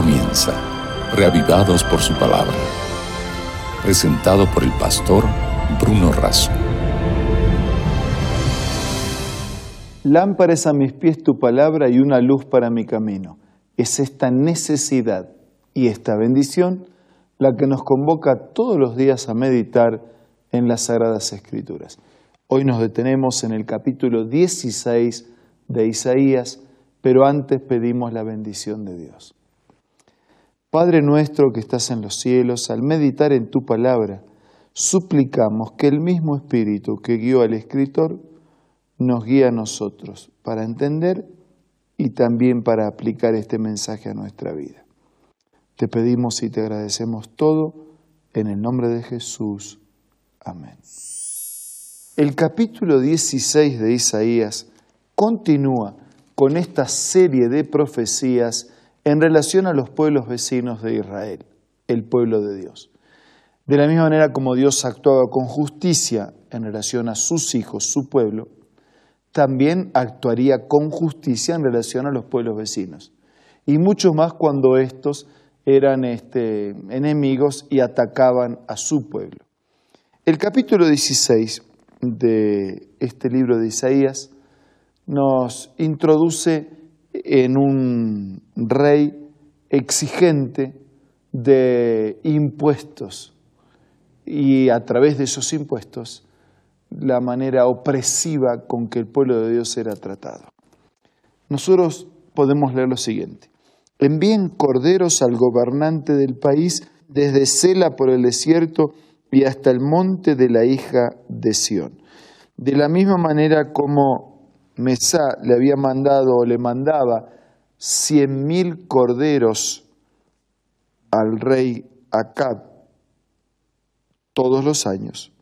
comienza, reavivados por su palabra. Presentado por el pastor Bruno Razo. Lámpara es a mis pies tu palabra y una luz para mi camino. Es esta necesidad y esta bendición la que nos convoca todos los días a meditar en las Sagradas Escrituras. Hoy nos detenemos en el capítulo 16 de Isaías, pero antes pedimos la bendición de Dios. Padre nuestro que estás en los cielos, al meditar en tu palabra, suplicamos que el mismo Espíritu que guió al escritor nos guíe a nosotros para entender y también para aplicar este mensaje a nuestra vida. Te pedimos y te agradecemos todo en el nombre de Jesús. Amén. El capítulo 16 de Isaías continúa con esta serie de profecías en relación a los pueblos vecinos de Israel, el pueblo de Dios. De la misma manera como Dios actuaba con justicia en relación a sus hijos, su pueblo, también actuaría con justicia en relación a los pueblos vecinos. Y mucho más cuando estos eran este, enemigos y atacaban a su pueblo. El capítulo 16 de este libro de Isaías nos introduce en un rey exigente de impuestos y a través de esos impuestos la manera opresiva con que el pueblo de Dios era tratado. Nosotros podemos leer lo siguiente. Envíen corderos al gobernante del país desde Sela por el desierto y hasta el monte de la hija de Sión. De la misma manera como Mesá le había mandado o le mandaba cien mil corderos al rey Acab todos los años.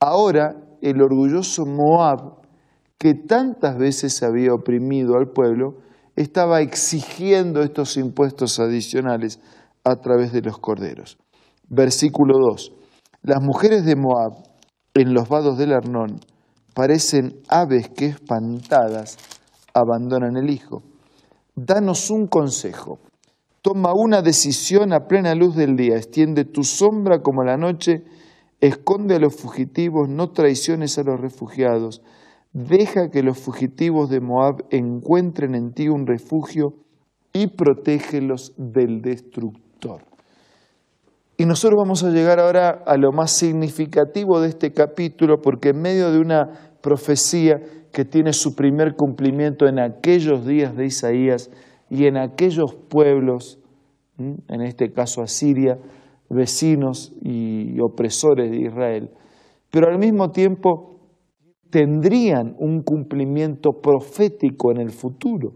Ahora el orgulloso Moab, que tantas veces había oprimido al pueblo, estaba exigiendo estos impuestos adicionales a través de los corderos. Versículo 2. Las mujeres de Moab en los vados del Arnón parecen aves que espantadas abandonan el hijo. Danos un consejo. Toma una decisión a plena luz del día. Extiende tu sombra como la noche. Esconde a los fugitivos. No traiciones a los refugiados. Deja que los fugitivos de Moab encuentren en ti un refugio y protégelos del destructor. Y nosotros vamos a llegar ahora a lo más significativo de este capítulo, porque en medio de una profecía que tiene su primer cumplimiento en aquellos días de Isaías y en aquellos pueblos, en este caso Asiria, vecinos y opresores de Israel, pero al mismo tiempo tendrían un cumplimiento profético en el futuro,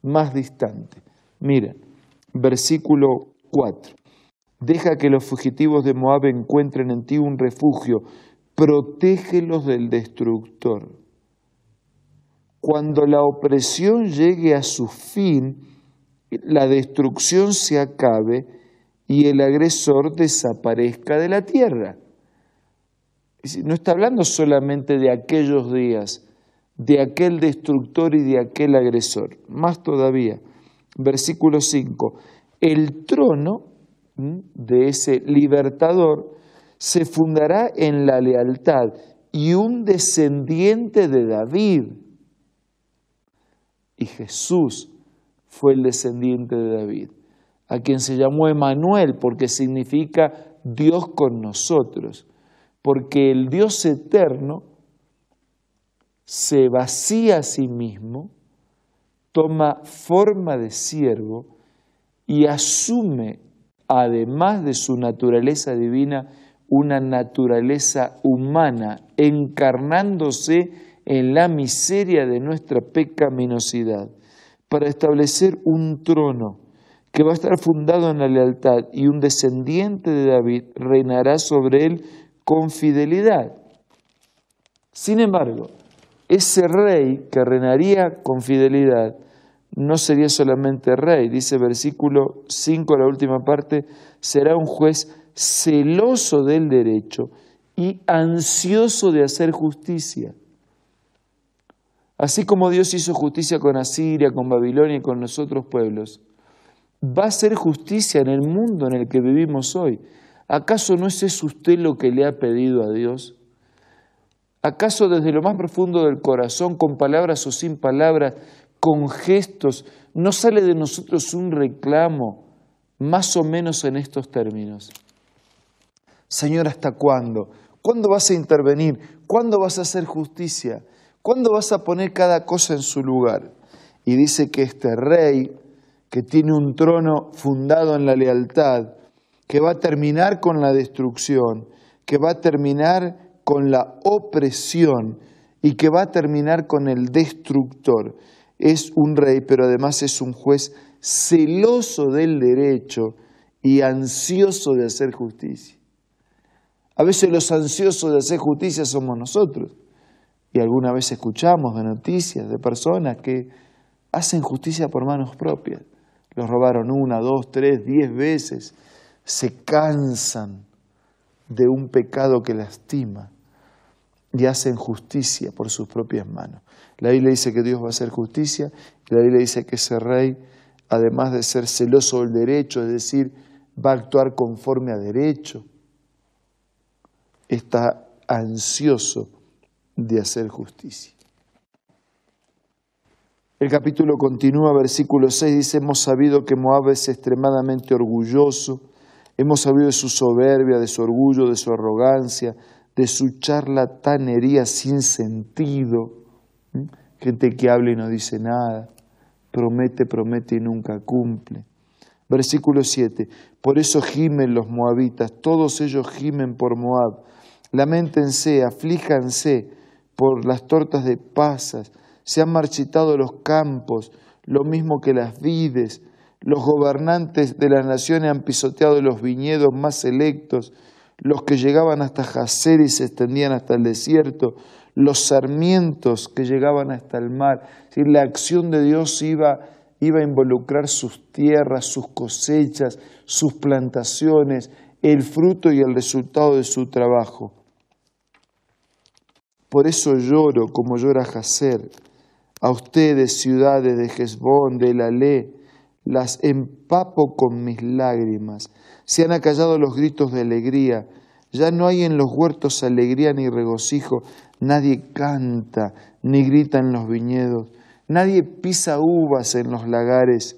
más distante. Miren, versículo 4. Deja que los fugitivos de Moab encuentren en ti un refugio. Protégelos del destructor. Cuando la opresión llegue a su fin, la destrucción se acabe y el agresor desaparezca de la tierra. No está hablando solamente de aquellos días, de aquel destructor y de aquel agresor. Más todavía, versículo 5, el trono de ese libertador se fundará en la lealtad y un descendiente de David. Y Jesús fue el descendiente de David, a quien se llamó Emanuel porque significa Dios con nosotros, porque el Dios eterno se vacía a sí mismo, toma forma de siervo y asume además de su naturaleza divina, una naturaleza humana, encarnándose en la miseria de nuestra pecaminosidad, para establecer un trono que va a estar fundado en la lealtad y un descendiente de David reinará sobre él con fidelidad. Sin embargo, ese rey que reinaría con fidelidad no sería solamente rey, dice versículo 5, la última parte, será un juez celoso del derecho y ansioso de hacer justicia. Así como Dios hizo justicia con Asiria, con Babilonia y con los otros pueblos, va a hacer justicia en el mundo en el que vivimos hoy. ¿Acaso no es eso usted lo que le ha pedido a Dios? ¿Acaso desde lo más profundo del corazón, con palabras o sin palabras, con gestos, no sale de nosotros un reclamo más o menos en estos términos? Señor, ¿hasta cuándo? ¿Cuándo vas a intervenir? ¿Cuándo vas a hacer justicia? ¿Cuándo vas a poner cada cosa en su lugar? Y dice que este rey, que tiene un trono fundado en la lealtad, que va a terminar con la destrucción, que va a terminar con la opresión y que va a terminar con el destructor. Es un rey, pero además es un juez celoso del derecho y ansioso de hacer justicia. A veces los ansiosos de hacer justicia somos nosotros. Y alguna vez escuchamos de noticias de personas que hacen justicia por manos propias. Los robaron una, dos, tres, diez veces. Se cansan de un pecado que lastima y hacen justicia por sus propias manos. La Biblia dice que Dios va a hacer justicia y la Biblia dice que ese rey, además de ser celoso del derecho, es decir, va a actuar conforme a derecho, está ansioso de hacer justicia. El capítulo continúa, versículo 6, dice, hemos sabido que Moab es extremadamente orgulloso, hemos sabido de su soberbia, de su orgullo, de su arrogancia, de su charlatanería sin sentido. Gente que habla y no dice nada, promete, promete y nunca cumple. Versículo 7, por eso gimen los moabitas, todos ellos gimen por Moab. Lamentense, aflíjanse por las tortas de pasas, se han marchitado los campos, lo mismo que las vides, los gobernantes de las naciones han pisoteado los viñedos más selectos, los que llegaban hasta Jacer y se extendían hasta el desierto, los sarmientos que llegaban hasta el mar. la acción de Dios iba, iba a involucrar sus tierras, sus cosechas, sus plantaciones, el fruto y el resultado de su trabajo. Por eso lloro como llora Jacer. A ustedes, ciudades de Hezbón, de Lalé, las empapo con mis lágrimas. Se han acallado los gritos de alegría. Ya no hay en los huertos alegría ni regocijo. Nadie canta ni grita en los viñedos. Nadie pisa uvas en los lagares.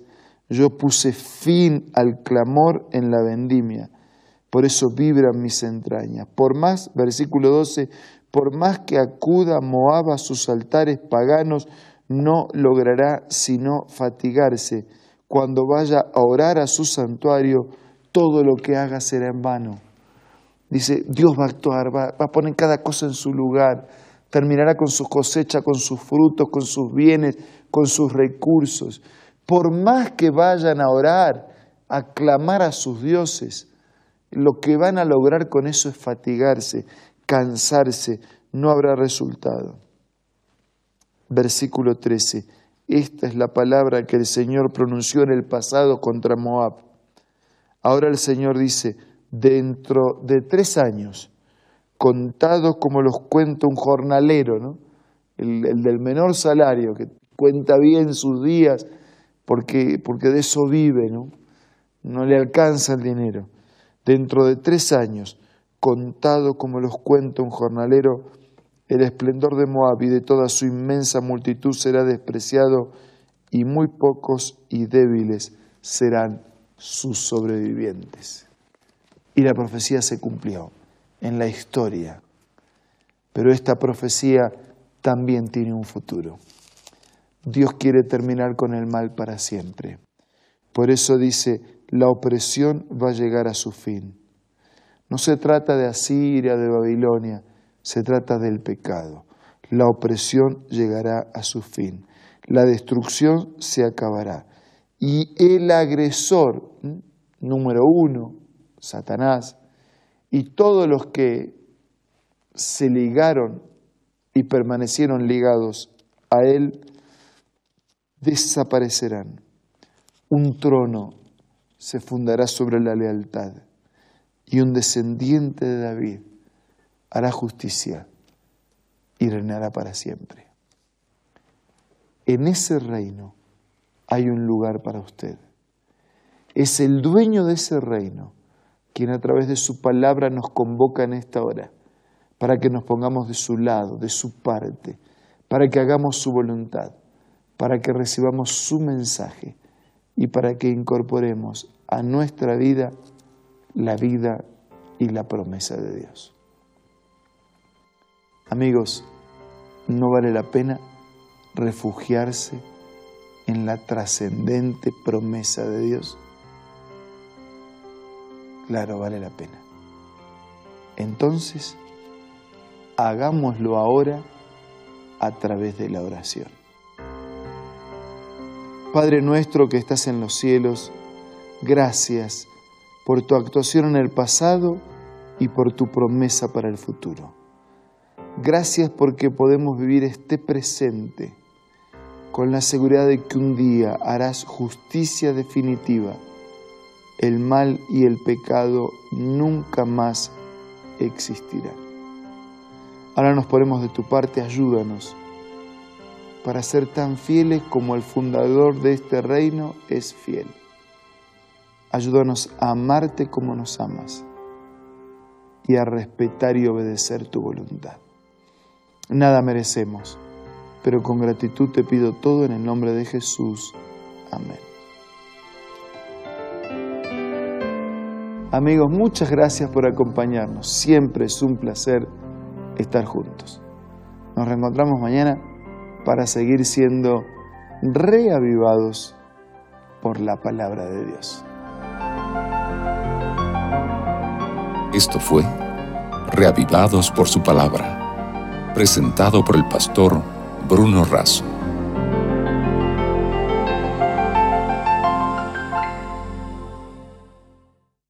Yo puse fin al clamor en la vendimia. Por eso vibran mis entrañas. Por más, versículo 12, por más que acuda Moab a sus altares paganos, no logrará sino fatigarse. Cuando vaya a orar a su santuario, todo lo que haga será en vano. Dice, Dios va a actuar, va, a poner cada cosa en su lugar, terminará con su cosecha, con sus frutos, con sus bienes, con sus recursos. Por más que vayan a orar, a clamar a sus dioses, lo que van a lograr con eso es fatigarse cansarse, no habrá resultado. Versículo 13. Esta es la palabra que el Señor pronunció en el pasado contra Moab. Ahora el Señor dice, dentro de tres años, contados como los cuenta un jornalero, el, del menor salario, que cuenta bien sus días, porque, porque de eso vive, ¿no? no le alcanza el dinero. Dentro de tres años, contado como los cuenta un jornalero, el esplendor de Moab y de toda su inmensa multitud será despreciado y muy pocos y débiles serán sus sobrevivientes. Y la profecía se cumplió en la historia, pero esta profecía también tiene un futuro. Dios quiere terminar con el mal para siempre. Por eso dice, la opresión va a llegar a su fin. No se trata de Asiria, de Babilonia, se trata del pecado. La opresión llegará a su fin, la destrucción se acabará. Y el agresor, número uno, Satanás, y todos los que se ligaron y permanecieron ligados a él, desaparecerán. Un trono se fundará sobre la lealtad y un descendiente de David hará justicia y reinará para siempre. En ese reino hay un lugar para usted. Es el dueño de ese reino quien a través de su palabra nos convoca en esta hora para que nos pongamos de su lado, de su parte, para que hagamos su voluntad, para que recibamos su mensaje y para que incorporemos a nuestra vida la vida y la promesa de Dios. Amigos, no vale la pena refugiarse en la trascendente promesa de Dios. Claro, vale la pena. Entonces, hagámoslo ahora a través de la oración. Padre nuestro que estás en los cielos, gracias por tu actuación en el pasado y por tu promesa para el futuro. Gracias porque podemos vivir este presente con la seguridad de que un día harás justicia definitiva. El mal y el pecado nunca más existirán. Ahora nos ponemos de tu parte, ayúdanos para ser tan fieles como el fundador de este reino es fiel. Ayúdanos a amarte como nos amas y a respetar y obedecer tu voluntad. Nada merecemos, pero con gratitud te pido todo en el nombre de Jesús. Amén. Amigos, muchas gracias por acompañarnos. Siempre es un placer estar juntos. Nos reencontramos mañana para seguir siendo reavivados por la palabra de Dios. Esto fue Reavivados por su palabra, presentado por el pastor Bruno Razo.